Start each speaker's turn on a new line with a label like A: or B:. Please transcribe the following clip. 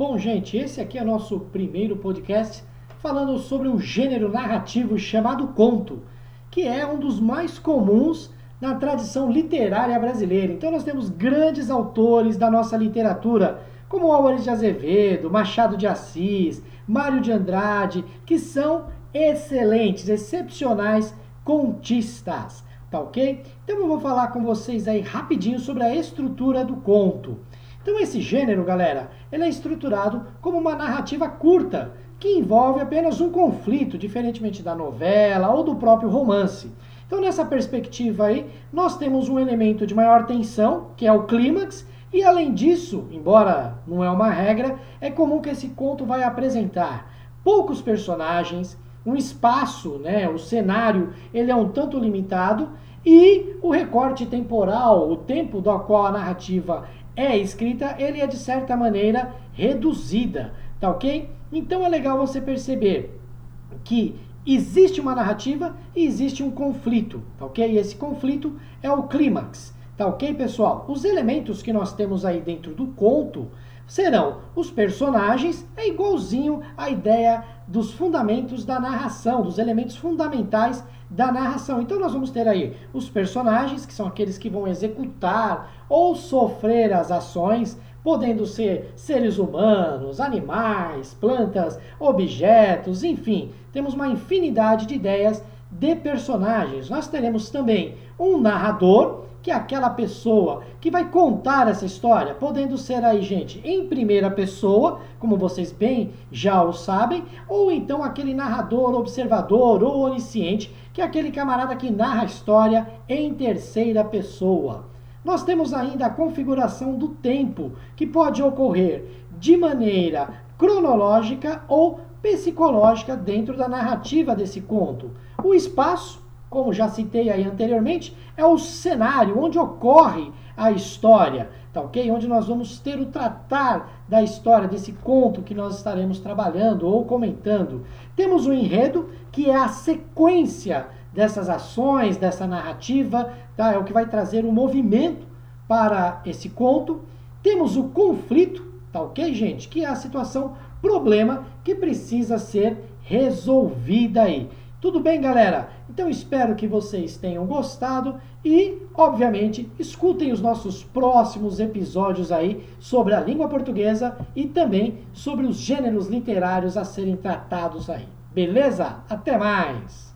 A: Bom, gente, esse aqui é nosso primeiro podcast falando sobre um gênero narrativo chamado conto, que é um dos mais comuns na tradição literária brasileira. Então nós temos grandes autores da nossa literatura, como Álvares de Azevedo, Machado de Assis, Mário de Andrade, que são excelentes, excepcionais contistas, tá ok? Então eu vou falar com vocês aí rapidinho sobre a estrutura do conto. Então esse gênero, galera, ele é estruturado como uma narrativa curta, que envolve apenas um conflito, diferentemente da novela ou do próprio romance. Então nessa perspectiva aí, nós temos um elemento de maior tensão, que é o clímax, e além disso, embora não é uma regra, é comum que esse conto vai apresentar poucos personagens, um espaço, né, o cenário, ele é um tanto limitado e o recorte temporal, o tempo do qual a narrativa é escrita, ele é de certa maneira reduzida, tá ok? Então é legal você perceber que existe uma narrativa e existe um conflito, tá ok? E esse conflito é o clímax, tá ok, pessoal? Os elementos que nós temos aí dentro do conto serão os personagens, é igualzinho à ideia dos fundamentos da narração, dos elementos fundamentais da narração. Então nós vamos ter aí os personagens, que são aqueles que vão executar ou sofrer as ações, podendo ser seres humanos, animais, plantas, objetos, enfim, temos uma infinidade de ideias de personagens. Nós teremos também um narrador, que é aquela pessoa que vai contar essa história, podendo ser aí, gente, em primeira pessoa, como vocês bem já o sabem, ou então aquele narrador, observador ou onisciente, que é aquele camarada que narra a história em terceira pessoa. Nós temos ainda a configuração do tempo, que pode ocorrer de maneira cronológica ou psicológica dentro da narrativa desse conto. O espaço como já citei aí anteriormente, é o cenário onde ocorre a história, tá ok? Onde nós vamos ter o tratar da história desse conto que nós estaremos trabalhando ou comentando. Temos o enredo, que é a sequência dessas ações, dessa narrativa, tá? É o que vai trazer o movimento para esse conto. Temos o conflito, tá ok, gente? Que é a situação, problema que precisa ser resolvida aí. Tudo bem, galera? Então espero que vocês tenham gostado e, obviamente, escutem os nossos próximos episódios aí sobre a língua portuguesa e também sobre os gêneros literários a serem tratados aí. Beleza? Até mais!